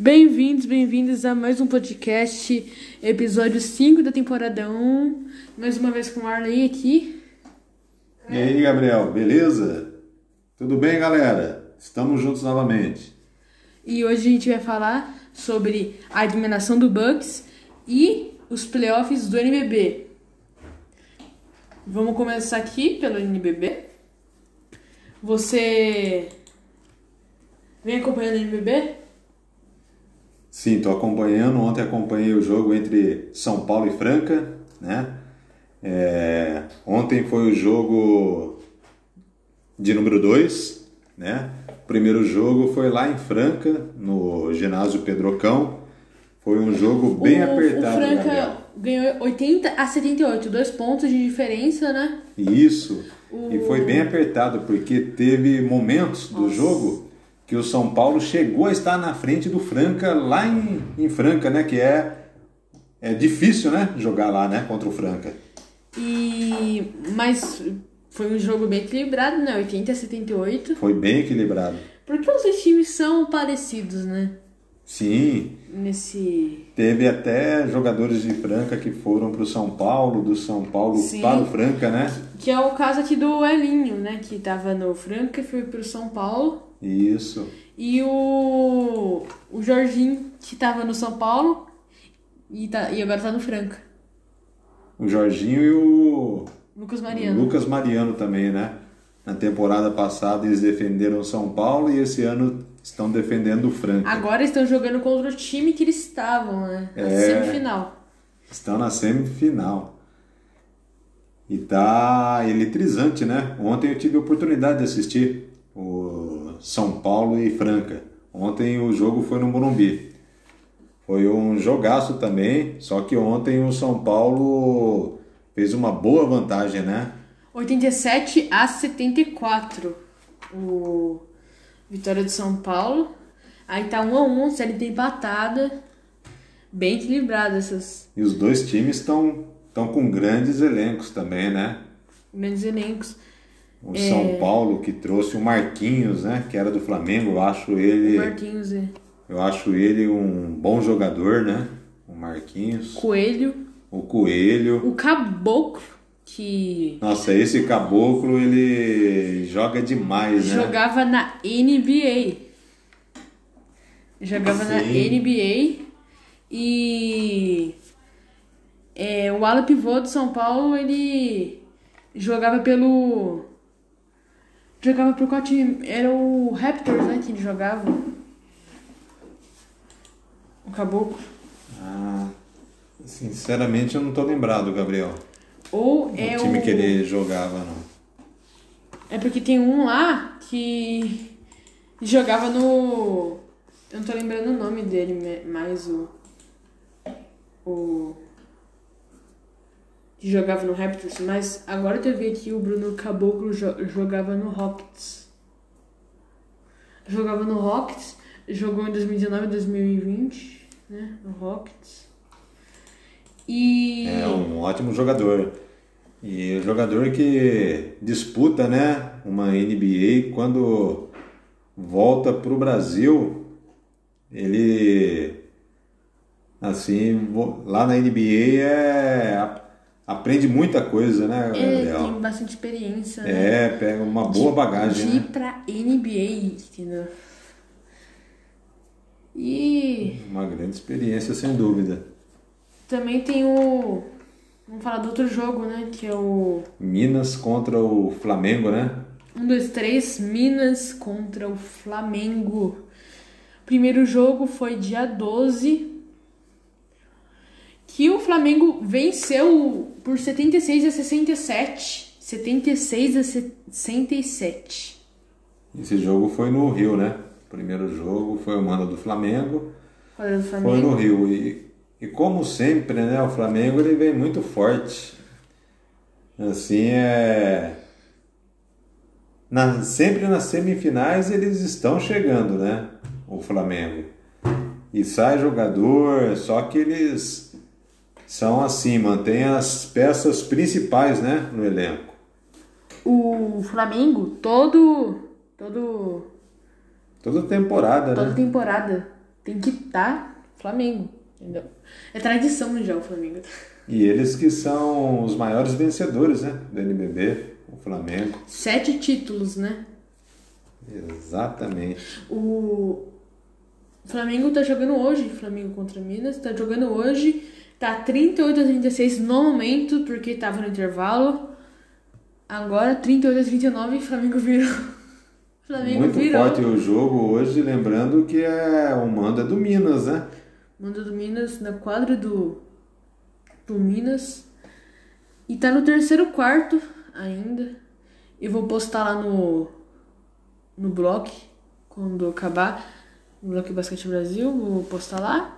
Bem-vindos, bem-vindas a mais um podcast, episódio 5 da temporada 1. Mais uma vez com o Arley aqui. E aí, Gabriel, beleza? Tudo bem, galera? Estamos juntos novamente. E hoje a gente vai falar sobre a eliminação do Bucks e os playoffs do NBB. Vamos começar aqui pelo NBB. Você vem acompanhando o NBB? Sim, estou acompanhando. Ontem acompanhei o jogo entre São Paulo e Franca, né? É, ontem foi o jogo de número 2, né? O primeiro jogo foi lá em Franca, no ginásio Pedrocão. Foi um jogo bem o, apertado, O Franca Gabriel. ganhou 80 a 78, dois pontos de diferença, né? Isso. O- E foi bem apertado, porque teve momentos do jogo que o São Paulo chegou a estar na frente do Franca, lá em, em Franca, né? Que é, é difícil, né? Jogar lá, né? Contra o Franca. E mas foi um jogo bem equilibrado, né? 80 a 78. Foi bem equilibrado. Porque os dois times são parecidos, né? Sim, Nesse teve até jogadores de Franca que foram para o São Paulo, do São Paulo Sim. para o Franca, né? que é o caso aqui do Elinho, né, que tava no Franca e foi pro São Paulo. Isso. E o o Jorginho que tava no São Paulo e tá e agora tá no Franca. O Jorginho e o Lucas Mariano. Lucas Mariano também, né? Na temporada passada eles defenderam o São Paulo e esse ano estão defendendo o Franca. Agora estão jogando contra o time que eles estavam, né? Na É. semifinal. Estão na semifinal. E tá eletrizante, né? Ontem eu tive a oportunidade de assistir o São Paulo e Franca. Ontem o jogo foi no Morumbi. Foi um jogaço também, só que ontem o São Paulo fez uma boa vantagem, né? 87 a 74. O Vitória de São Paulo. Aí tá 1 a 1, série empatada. Bem equilibrada essas E os dois times estão estão com grandes elencos também, né? grandes elencos. O São Paulo que trouxe o Marquinhos, né? Que era do Flamengo, eu acho ele, Marquinhos e eu acho ele um bom jogador, né? O Marquinhos, Coelho. o Coelho. O Caboclo, que Nossa, esse caboclo ele joga demais, né? jogava na NBA. Jogava na Sim. NBA. E é, o ala pivô do São Paulo, ele jogava pelo. Jogava por qual time? Era o Raptors, né? Que ele jogava. O Caboclo. Ah, sinceramente eu não tô lembrado, Gabriel. Ou O é time o. que ele jogava, não. É porque tem um lá que jogava no. Eu não tô lembrando o nome dele, mas o. O. Que jogava no Raptors, mas agora que eu vi aqui o Bruno Caboclo jo- jogava no Rockets. Jogava no Rockets, jogou em 2019 e 2020, né? No Rockets. E. É um ótimo jogador. E o jogador que disputa, né, uma NBA quando volta pro Brasil, ele assim, lá na NBA é aprende muita coisa, né, Ele Gabriel? tem bastante experiência, né? É, pega uma boa bagagem, de ir né? pra NBA, entendeu? E Uma grande experiência, sem dúvida. também tem o. Vamos falar do outro jogo, né? Que é o. Minas contra o Flamengo, né? 1, 2, 3, Minas contra o Flamengo. Primeiro jogo foi dia 12. Que o Flamengo venceu por 76 a 67. 76 a 67. Esse jogo foi no Rio, né? O primeiro jogo foi o mando do Flamengo. Quadra do Foi Flamengo. no Rio. E, e como sempre, né? O Flamengo ele vem muito forte. Assim é. Na, sempre nas semifinais eles estão chegando, né? O Flamengo. E sai jogador, só que eles são assim, mantém as peças principais, né? No elenco. O Flamengo, todo. Todo. Toda temporada, Toda né? temporada tem que estar Flamengo, entendeu? É tradição já o Flamengo. E eles que são os maiores vencedores, né? Do NBB, o Flamengo. Sete títulos, né? Exatamente. O Flamengo tá jogando hoje, Flamengo contra Minas, tá jogando hoje, tá 38 a 36 no momento, porque tava no intervalo. Agora 38 a 39 Flamengo virou. Flamengo Muito virou. forte o jogo hoje, lembrando que é o manda do Minas, né? Manda do Minas na quadra do do Minas. E tá no terceiro quarto ainda. Eu vou postar lá no no blog quando acabar no blog Basquete Brasil, vou postar lá.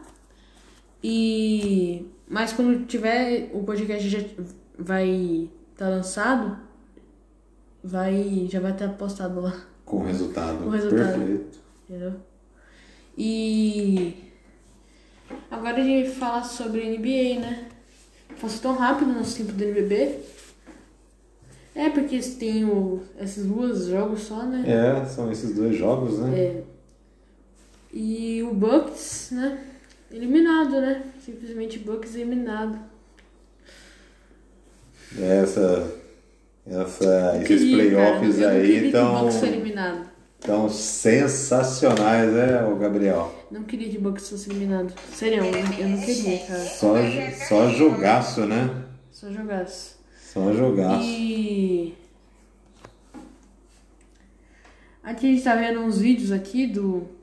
E mas quando tiver o podcast já vai estar tá lançado, vai já vai estar postado lá. Com o resultado. Com o resultado. Perfeito. Entendeu? E agora a gente falar sobre NBA, né? Passou tão rápido no nosso tempo do NBB. É, porque tem o, esses dois jogos só, né? É, são esses dois jogos, né? É. E o Bucks, né? Eliminado, né? Simplesmente Bucks eliminado. Essa, essa, Eu esses queria, playoffs cara, aí estão tão sensacionais, né, o Gabriel? Não queria que o Bucks fosse eliminado. Sério, eu não queria, cara. Só, só jogaço, né? Só jogasse. Só jogaço. E aqui a gente tá vendo uns vídeos aqui do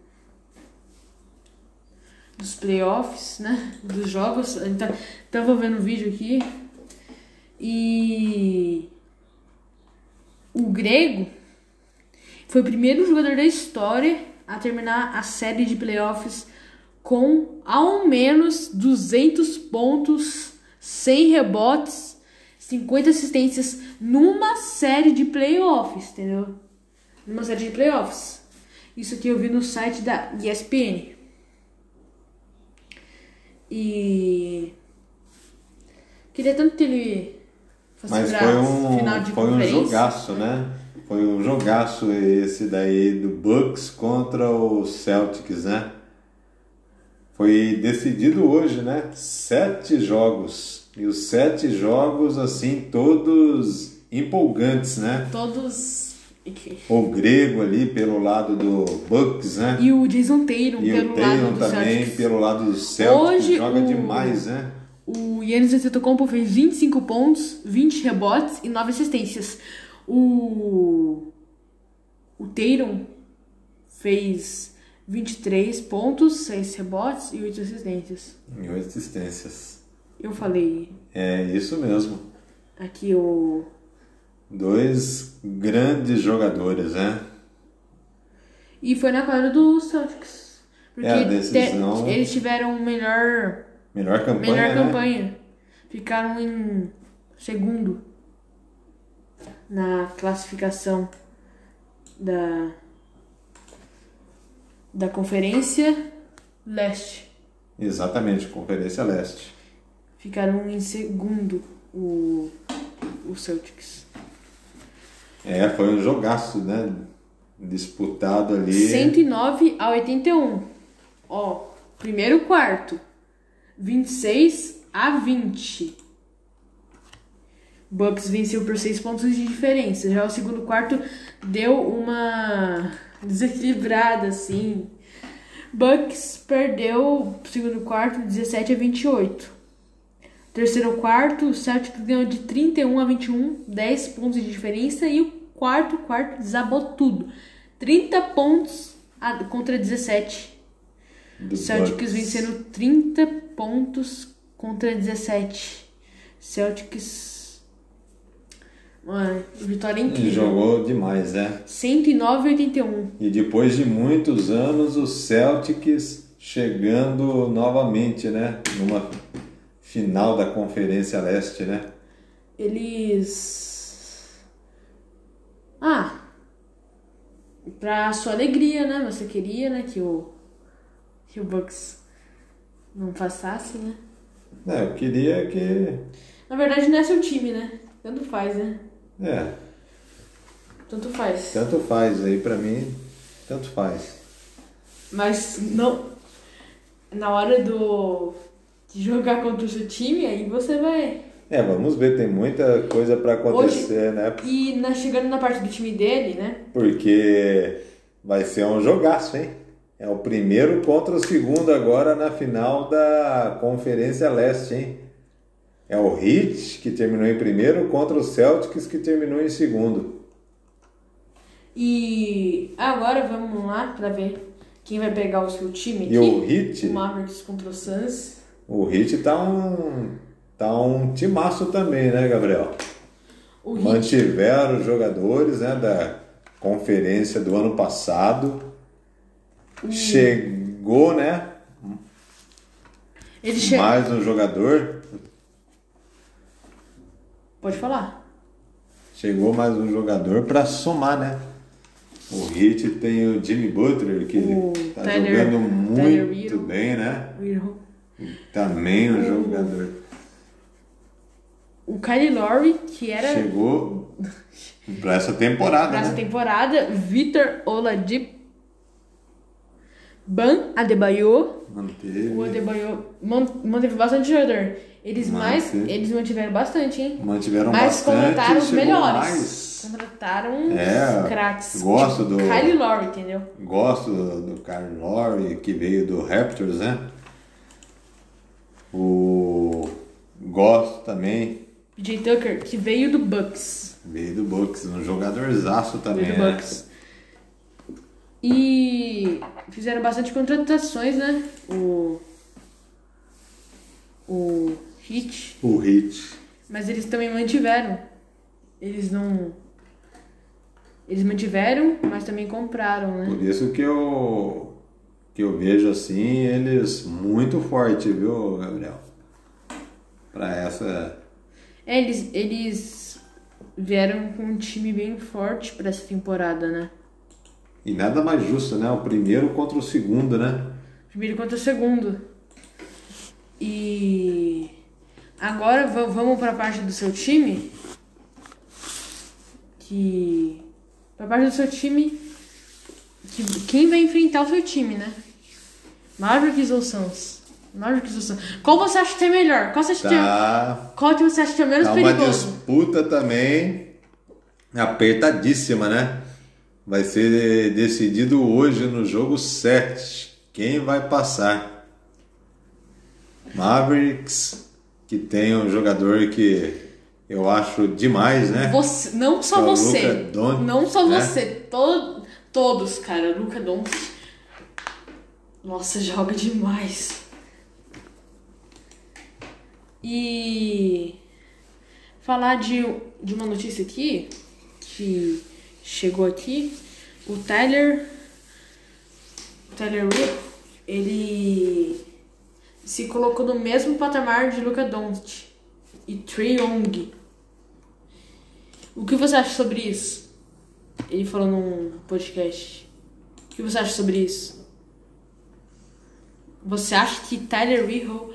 dos playoffs, né? Dos jogos. Tá, tava vendo um vídeo aqui e o grego foi o primeiro jogador da história a terminar a série de playoffs com ao menos 200 pontos, 100 rebotes 50 assistências numa série de playoffs, entendeu? Numa série de playoffs. Isso aqui eu vi no site da ESPN. E queria tanto que ele fosse Mas foi um, final de foi um jogaço, né? Foi um jogaço esse daí do Bucks contra o Celtics, né? Foi decidido hoje, né? Sete jogos. E os sete jogos, assim, todos empolgantes, né? Todos O grego ali pelo lado do Bucks, né? e o Jason E pelo o Tatum lado do também Celtics. pelo lado do Celtics. Hoje, joga o- demais, né? O Yannis Antetokounmpo fez 25 pontos, 20 rebotes e 9 assistências. O o Tatum fez 23 pontos, 6 rebotes e 8 assistências. E oito assistências. Eu falei É isso mesmo. aqui o Dois grandes jogadores, né? e foi na quadra do Celtics. Porque É, decisão- te- eles tiveram melhor Melhor campanha, melhor né? campanha. Ficaram em segundo na classificação da da Conferência Leste. Exatamente, Conferência Leste. Ficaram em segundo o, o Celtics. É, foi um jogaço, né? Disputado ali. 109 a 81. Ó, primeiro quarto. 26 a 20. Bucks venceu por 6 pontos de diferença. Já o segundo quarto deu uma desequilibrada, assim. Bucks perdeu o segundo quarto 17 a 28. Terceiro quarto, o Celtics ganhou de 31 a 21, 10 pontos de diferença. E o quarto quarto desabou tudo. 30 pontos contra 17. do O Celtics vencendo 30 pontos contra 17. Celtics. Mano, vitória Ele incrível. jogou demais, né? 109 a 81. E depois de muitos anos, o Celtics chegando novamente, né? Numa final da Conferência Leste, né? Eles. Ah! Pra sua alegria, né? Você queria, né? Que o. Que o Bucks não passasse, né? É, eu queria que. Na verdade, não é seu time, né? Tanto faz, né? É, Tanto faz. tanto faz aí pra mim, tanto faz. Mas não. na hora do de jogar contra o seu time, aí você vai. É, vamos ver, tem muita coisa para acontecer, Hoje- né? E na, chegando na parte do time dele, né? Porque vai ser um jogaço, hein? É o primeiro contra o segundo agora na final da Conferência Leste, hein? É o Heat que terminou em primeiro contra o Celtics que terminou em segundo. E agora vamos lá pra ver quem vai pegar o seu time aqui. E o Heat, O Mavericks contra o Suns. o Heat tá um tá um timaço também, né, Gabriel? O Mantiveram os jogadores, né, da conferência do ano passado. Chegou, né, ele chega. mais um jogador Pode falar. Chegou mais um jogador para somar, né? O Heat tem o Jimmy Butler, que O tá Tyler- jogando muito bem, né? O. Também um jogador. O Kyle Lowry, que era Chegou para essa temporada, nessa né? temporada, Vitor Oladipo, Ban Adebayo, Manteve. o Adebayo man- manteve bastante jogador. Eles mais, eles mantiveram bastante, hein? Mantiveram Mas bastante. contrataram os melhores. mais. Contrataram É, os craques. gosto Tipo, do- Kyle Lowry, entendeu? Gosto do, do Kyle Lowry, que veio do Raptors, né? O... Gosto também, PJ Tucker, que veio do Bucks. veio do Bucks, um jogadorzaço também, Veio do né? Bucks. E fizeram bastante contratações, né? O. O Hit. O Heat. Mas eles também mantiveram. Eles não. Eles mantiveram, mas também compraram, né? Por isso que eu que eu vejo assim eles muito forte, viu, Gabriel? Para essa É, eles, eles vieram com um time bem forte pra essa temporada, né? e nada mais justo, né? O primeiro contra o segundo, né? Primeiro contra o segundo. E agora va- vamos pra parte do seu time. Que. Pra parte do seu time. Que, quem vai enfrentar o seu time, né? Mavericks ou Suns? Ou Suns? Qual você acha que é melhor? Qual você acha que é, Tá, qual que você acha que é menos tá uma perigoso? disputa também apertadíssima, né? Vai ser decidido hoje no jogo 7. Quem vai passar? Mavericks, que tem um jogador que eu acho demais, né? Você, não só É o você. Luka Doncic, não só né? você. To, todos, cara. Luca Doncic. Nossa, joga demais. E falar de, de uma notícia aqui que chegou aqui. O Tyler. O Tyler Rip, ele se colocou no mesmo patamar de Luca Doncic e Trey Young. O que você acha sobre isso? Ele falou num podcast. O que você acha sobre isso? Você acha que Tyler Hero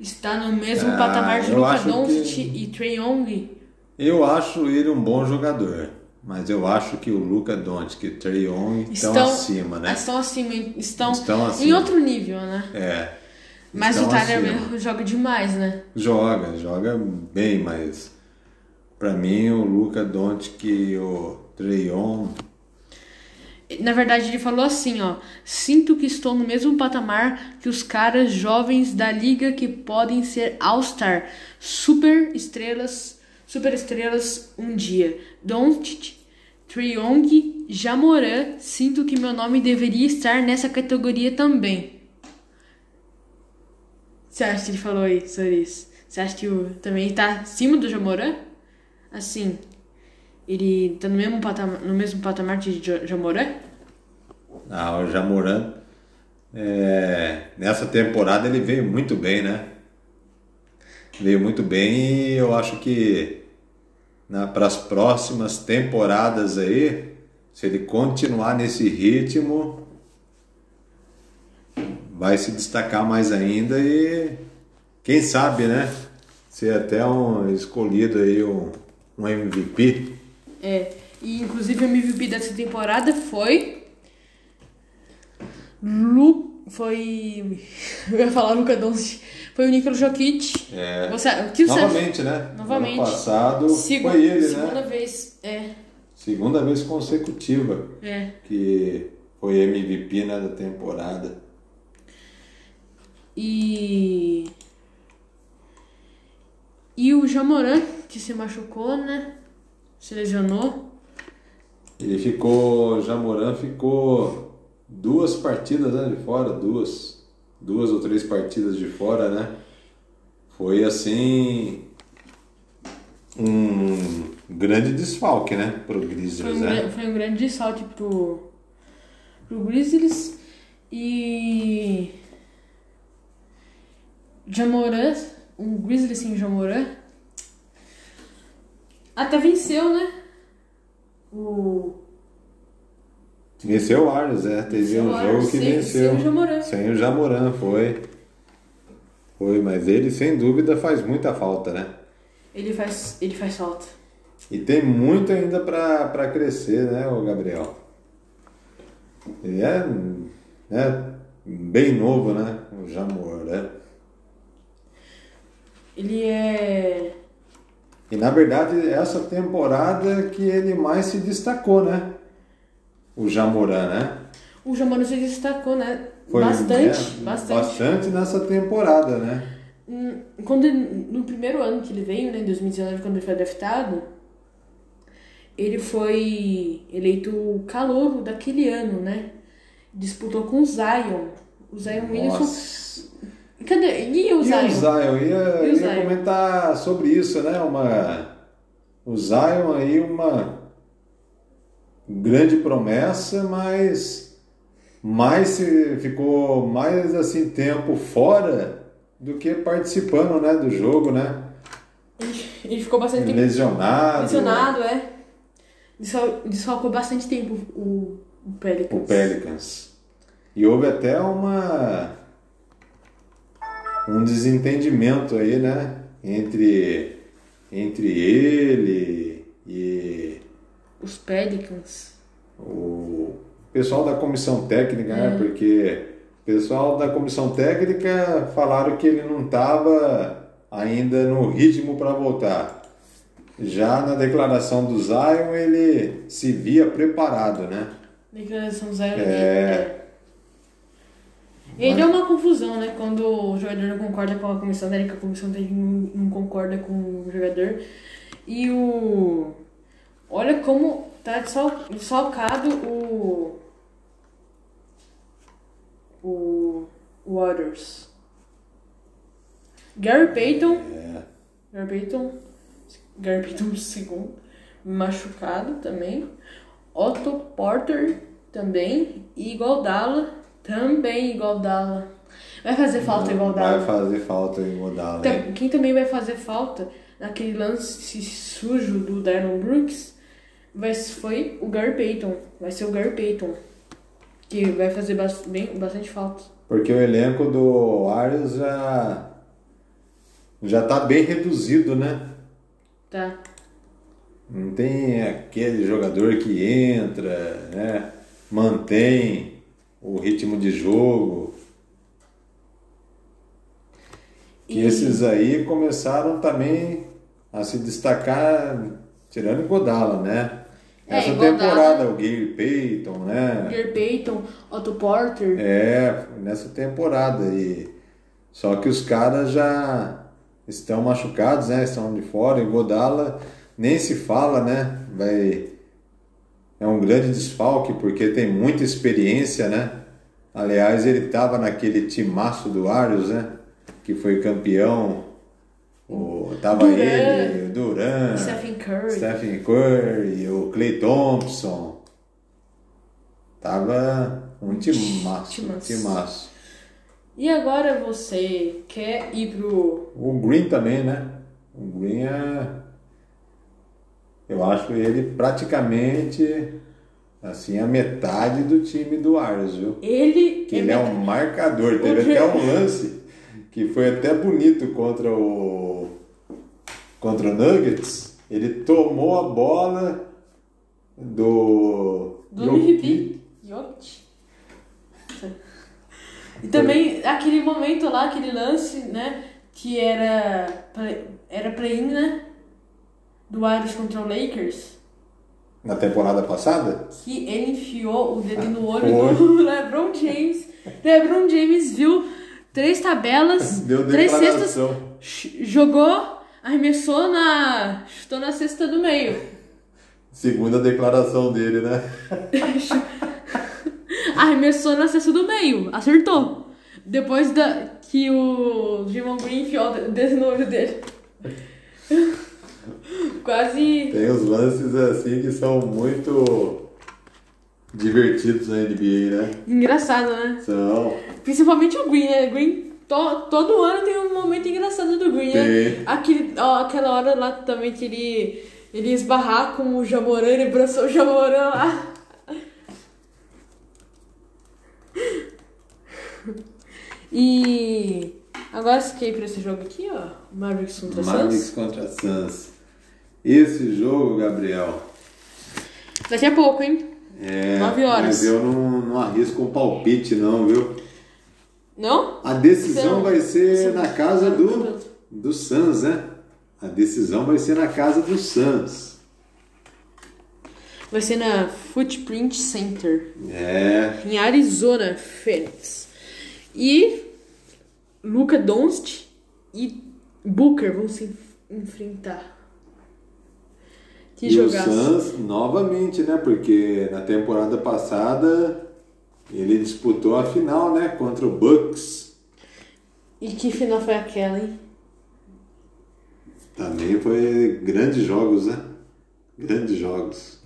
está no mesmo Ah, patamar de Luka Doncic que- e Trey Young? Eu acho ele um bom jogador, mas eu acho que o Luca Doncic e o Trey Young estão, Estão acima, né? Estão acima, estão, Estão em acima. outro nível, né? É. Mas o Tyler. Hero joga demais, né? Joga, joga bem, mas pra mim o Luca Doncic e o Trey Young Na verdade, ele falou assim, ó. Sinto que estou no mesmo patamar que os caras jovens da liga que podem ser All-Star, super estrelas, super estrelas um dia. Doncic, Trae Young, Jamoran, sinto que meu nome deveria estar nessa categoria também. Você acha que ele falou aí sobre isso? Você acha que o, também tá acima do Jamoran? Assim, ele tá no mesmo patamar, no mesmo patamar de Ja- Jamoran? Ah, o Jamoran, é, nessa temporada ele veio muito bem, né? Veio muito bem e eu acho que para as próximas temporadas aí, se ele continuar nesse ritmo, vai se destacar mais ainda e quem sabe, né? Ser até um escolhido aí um, um MVP. É, e inclusive o MVP dessa temporada foi. Lu... foi. Eu ia falar Luca Doncic. Foi o Nikola Jokic. É. Você, que você? Novamente, né? Novamente. Ano passado Segu- foi ele, Segunda né? vez. É. Segunda vez consecutiva É. que foi MVP né, da temporada. E. E o Jamoran, que se machucou, né? Se lesionou. Ele ficou, Jamoran ficou duas partidas né, de fora, duas, duas ou três partidas de fora, né? Foi assim um grande desfalque, né, pro Foi Grizzlies, um, né? foi um grande salto pro, pro Grizzlies. E. Jamoran, um Grizzlies sem Jamoran. Até venceu, né? O. Venceu o Warriors, é, teve um jogo que sem- venceu. sem o Jamoran. Sem o Jamoran, foi. Foi, mas ele sem dúvida faz muita falta, né? Ele faz, ele faz falta. E tem muito ainda para crescer, né, o Gabriel? Ele é, é bem novo, né? O Jamor, né? Ele é. E na verdade, essa temporada que ele mais se destacou, né? O Jamoran, né? O Jamoran se destacou, né? Foi, bastante, né, bastante. Bastante nessa temporada, né? Hum, Quando ele- no primeiro ano que ele veio, né, em 2019, quando ele foi draftado, ele foi eleito o calouro daquele ano, né? Disputou com o Zion. O Zion Williamson. Cadê? E o E Zion? o Zion, ia, E o ia Zion? comentar sobre isso, né? Uma, o Zion aí, uma grande promessa, mas mais ficou mais assim tempo fora do que participando, né, do jogo, né? Ele, ficou bastante tempo Lesionado. lesionado, é. Desfal- Desfalcou bastante tempo o, o Pelicans. O Pelicans. E houve até uma um desentendimento aí, né, entre entre ele e Os Pelicans. o pessoal da comissão técnica, né? Porque o pessoal da comissão técnica falaram que ele não estava ainda no ritmo para voltar. Já na declaração do Zion, ele se via preparado, né? Declaração do Zion. É. Ele é uma confusão, né? Quando o jogador não concorda com a comissão técnica, a comissão técnica não, concorda com o jogador. E o. Olha como tá desfal- desfalcado o. O. Waters. Gary Payton. É. Gary Payton. Gary Payton segundo. Machucado também. Otto Porter também. E Igualdala também Igualdala. Vai fazer falta Igualdala. Vai fazer falta Godala. Tam- Quem também vai fazer falta naquele lance sujo do Darren Brooks vai, foi o Gary Payton. Vai ser o Gary Payton. Que vai fazer bem, bastante falta. Porque o elenco do Warriors já já tá bem reduzido, né? Tá. Não tem aquele jogador que entra, né? Mantém o ritmo de jogo. E E- esses aí começaram também a se destacar, tirando Godala, né? É, Essa Iguodala- temporada, o Gary Payton, né? Gary Payton, Otto Porter. É, nessa temporada. E... Só que os caras já estão machucados, né? Estão de fora. E Godala nem se fala, né? Vai... É um grande desfalque porque tem muita experiência, né? Aliás, ele estava naquele timaço do Arius, né? Que foi campeão. O... Tava Duran. ele, o Duran, Stephen Curry. Stephen Curry, o Clay Thompson. Tava um timaço, Timaço. timaço. E agora você quer ir pro. O Green também, né? O Green é. Eu acho ele praticamente assim a metade do time do Warriors, viu? Ele. Que ele é um marcador. Teve até um lance que foi até bonito contra o contra o Nuggets. Ele tomou a bola do Do. MVP. E também aquele momento lá, aquele lance, né? Que era. pra- Era play-in, né? Do Warriors contra o Lakers. Na temporada passada? Que ele enfiou o dedo no olho Foi. do LeBron James. LeBron James viu três tabelas, Deu três cestas, jogou, arremessou na. chutou na cesta do meio. Segunda declaração dele, né? Arremessou na cesta do meio, acertou. Depois da, que o Jimon Green enfiou o dedo no olho dele. Quase. Tem os lances assim que são muito divertidos na NBA, né? Engraçado, né? São. Principalmente o Green, né? Green to- todo ano tem um momento engraçado do Green, né? Tem. Aquele, ó, aquela hora lá também que ele, ele esbarrar com o Jamoran, ele abraçou o Jamoran lá. E agora fiquei pra esse jogo aqui, ó. Mavericks contra Mavericks Suns. contra Suns. Esse jogo, Gabriel, Daqui a pouco, hein? é. Nove horas. Mas eu não, não arrisco um palpite, não, viu? Não? A decisão Então, vai ser você- na casa do, beleza. do Suns, né? A decisão vai ser na casa do Suns. Vai ser na Footprint Center, É. em Arizona, Phoenix. E Luca Doncic e Booker vão se enfrentar. Que e jogaço. o Suns, novamente, né? Porque na temporada passada ele disputou a final, né? Contra o Bucks. E que final foi aquela, hein? Também foi grandes jogos, né? Grandes jogos.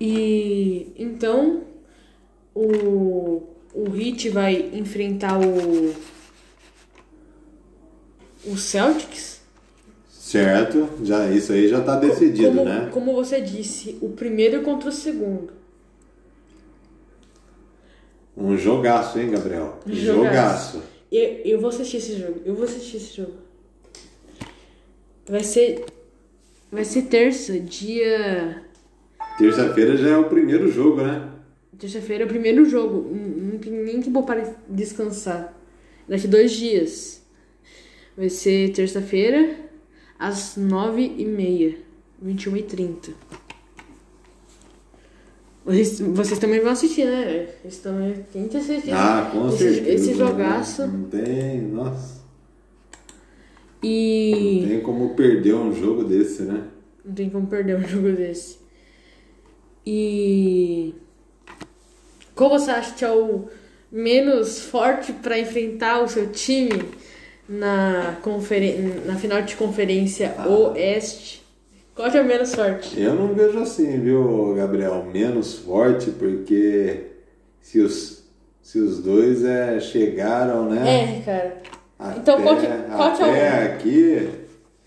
E então o, o Heat vai enfrentar o o Celtics. Certo? Já, isso aí já tá decidido, como, né? como você disse, o primeiro contra o segundo. Um jogaço, hein, Gabriel? Jogaço. Jogaço. Eu, eu vou assistir esse jogo. Eu vou assistir esse jogo. Vai ser. Vai ser terça, dia. Terça-feira já é o primeiro jogo, né? Terça-feira é o primeiro jogo. Não não tem nem que vou para descansar. Daqui dois dias. Vai ser terça-feira, às nove e meia. 21 e 30 vocês, também vão assistir, né? Vocês também tem que assistir. Ah, com esse, certeza. Esse jogaço. Não tem, nossa. Não E. tem como perder um jogo desse, né? Não tem como perder um jogo desse. E. Qual você acha que é o menos forte para enfrentar o seu time na, conferen na final de conferência Ah. Oeste? Qual que é menos forte? Eu não vejo assim, viu, Gabriel? Menos forte, porque se os, se os dois é, chegaram, né? É, cara. Até, Então, qual que- qual que é o- até aqui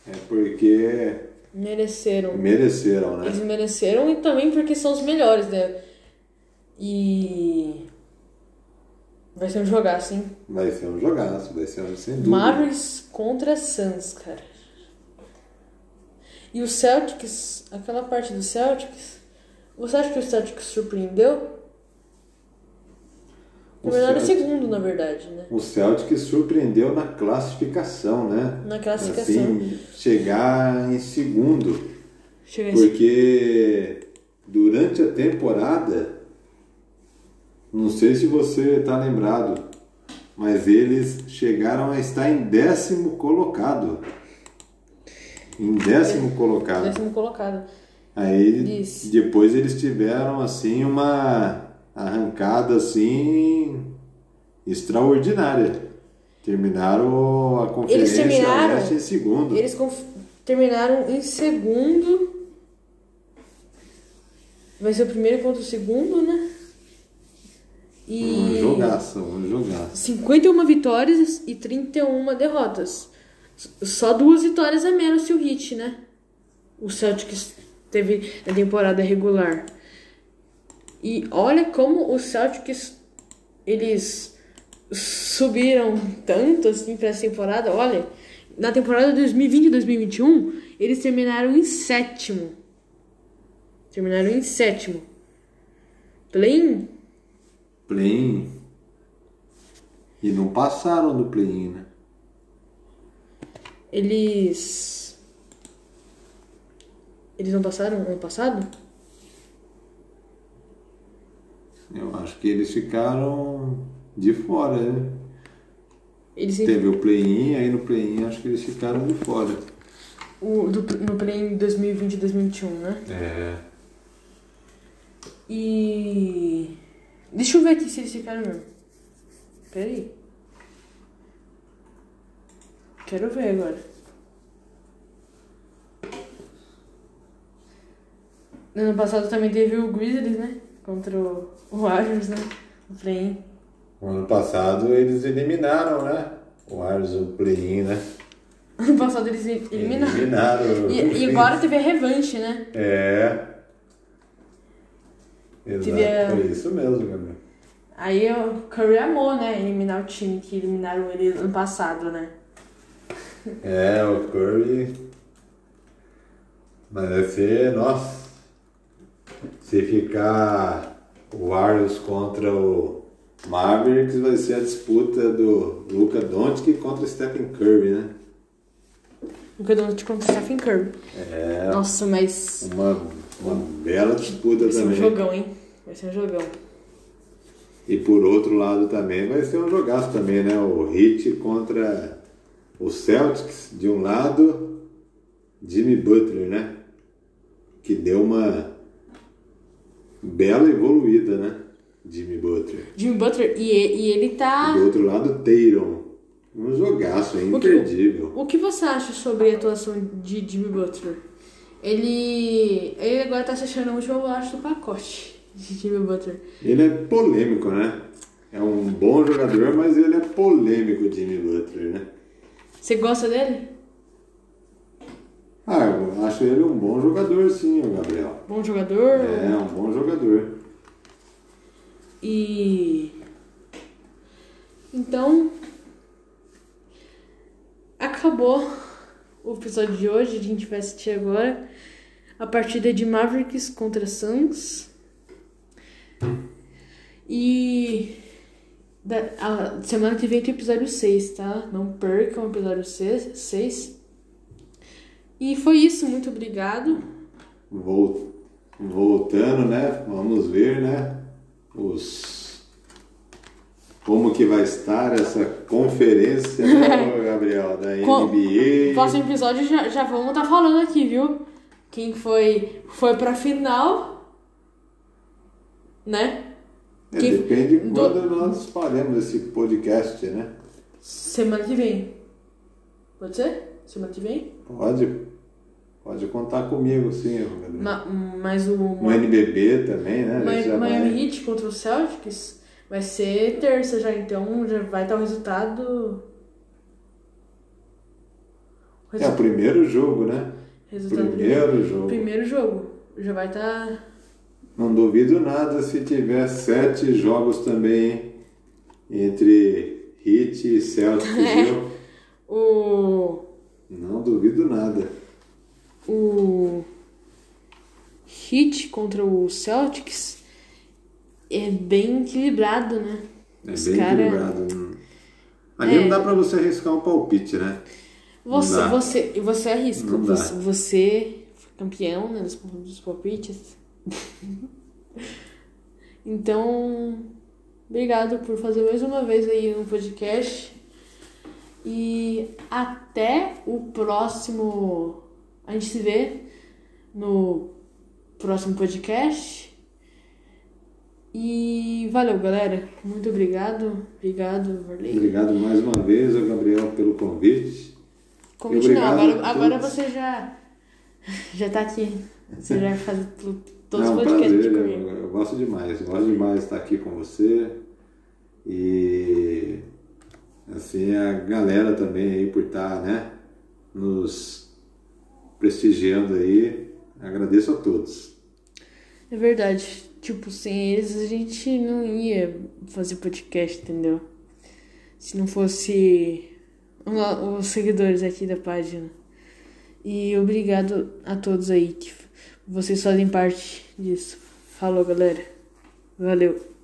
é porque Mereceram. mereceram, né? Eles mereceram e também porque são os melhores, né? E. Vai ser um jogaço, hein? Vai ser um jogaço, vai ser um sem dúvida. Mavericks contra Suns, cara. E o Celtics, aquela parte do Celtics, você acha que o Celtics surpreendeu? O Terminaram em Celtics- segundo, na verdade, né? O Celtic surpreendeu na classificação, né? Na classificação. Assim, chegar em segundo. Porque durante a temporada, não sei se você está lembrado, mas eles chegaram a estar em décimo colocado. Em décimo colocado. décimo colocado. Aí Isso. depois eles tiveram assim uma arrancada assim extraordinária. Terminaram a conferência terminaram- Oeste em segundo. Eles conf- terminaram em segundo. Vai ser o primeiro contra o segundo, né? E. Um jogaço, um jogaço. 51 vitórias e 31 derrotas. Só duas vitórias a menos que o Heat, né? O Celtics teve na temporada regular. E olha como os Celtics eles subiram tanto assim para essa temporada. Olha, na temporada 2020 e 2021, eles terminaram em sétimo. Terminaram em sétimo. Play-in Play. E não passaram do play-in, né? Eles. Eles não passaram ano passado? Eu acho que eles ficaram de fora, né? Eles Teve o play-in, aí no play-in acho que eles ficaram de fora. o, do, no play em 2020 e 2021, né? É. E. Deixa eu ver aqui se eles ficaram mesmo. Pera aí. Quero ver agora. No ano passado também teve o Grizzlies, né? Contra o o Warriors, né? No play-in. O ano passado eles eliminaram, né? O Warriors o play-in, né? Ano passado eles eliminaram. Eliminaram. E, e agora teve a revanche, né? É. Exato. Teve a- Foi isso mesmo, Gabriel. Aí o Curry amou, né? Eliminar o time que eliminaram ele ano passado, né? É, o Curry. Mas vai ser, nossa. Se ficar o Warriors contra o Mavericks, vai ser a disputa do Luca Doncic contra o Stephen Curry, né? Nunca deu contra o Stephen Curry. É Nossa, mas uma, uma bela disputa vai ser um também. jogão, hein? Vai ser um jogão. E por outro lado também vai ser um jogaço também, né? O Heat contra o Celtics, de um lado, Jimmy Butler, né? Que deu uma bela evoluída, né? Jimmy Butler. Jimmy Butler, e, e ele E tá. do outro lado, Tatum. Um jogaço, é O que- imperdível. O que você acha sobre a atuação de Jimmy Butler? Ele. Ele agora tá se achando o último bolacha do pacote de Jimmy Butler. Ele é polêmico, né? É um bom jogador, mas ele é polêmico, Jimmy Butler, né? Você gosta dele? Ah, eu acho ele um bom jogador, sim, o Gabriel. Bom jogador? É, um bom jogador. E. Então. Acabou o episódio de hoje. A gente vai assistir agora a partida de Mavericks contra Suns. E. Da, semana que vem tem o episódio 6, tá? Não percam o episódio 6. E foi isso. Muito obrigado. Vol- Voltando, né? Vamos ver, né? Os como que vai estar essa conferência, né, Gabriel, da NBA. No próximo episódio já, já vamos estar falando aqui, viu? Quem foi, foi pra final, né? É, quem- depende do- quando nós faremos esse podcast, né? Semana que vem. Pode ser? Semana que vem? Pode, pode contar comigo, sim, Gabriel. Ma, mas o No NBB também, né? Miami Heat contra o Celtics vai ser terça já, então já vai estar o resultado. o É o resu- primeiro jogo, né? resultado Primeiro jogo. Primeiro jogo. Já vai estar. Não duvido nada se tiver sete jogos também hein? entre Heat e Celtics, viu? O. Não duvido nada. o Heat contra o Celtics é bem equilibrado, né? É Os bem cara- equilibrado. Ali É. não dá pra você arriscar um palpite, né? Você, você, você arrisca. Não dá. Você, você foi campeão né, dos, dos palpites. então, obrigado por fazer mais uma vez aí um podcast. E até o próximo. A gente se vê no próximo podcast. E valeu, galera. Muito obrigado. Obrigado, Varley. Obrigado mais uma vez Gabriel pelo convite. Convite não, agora, agora você já, já tá aqui. Você já faz todos os podcasts prazer, comigo. eu, eu gosto demais. Eu gosto demais de estar aqui com você. E assim, a galera também aí por estar, né, nos prestigiando aí. Agradeço a todos. É verdade. Tipo, sem eles a gente não ia fazer podcast, entendeu? Se não fosse os seguidores aqui da página. E obrigado a todos aí que vocês fazem parte disso. Falou, galera. Valeu.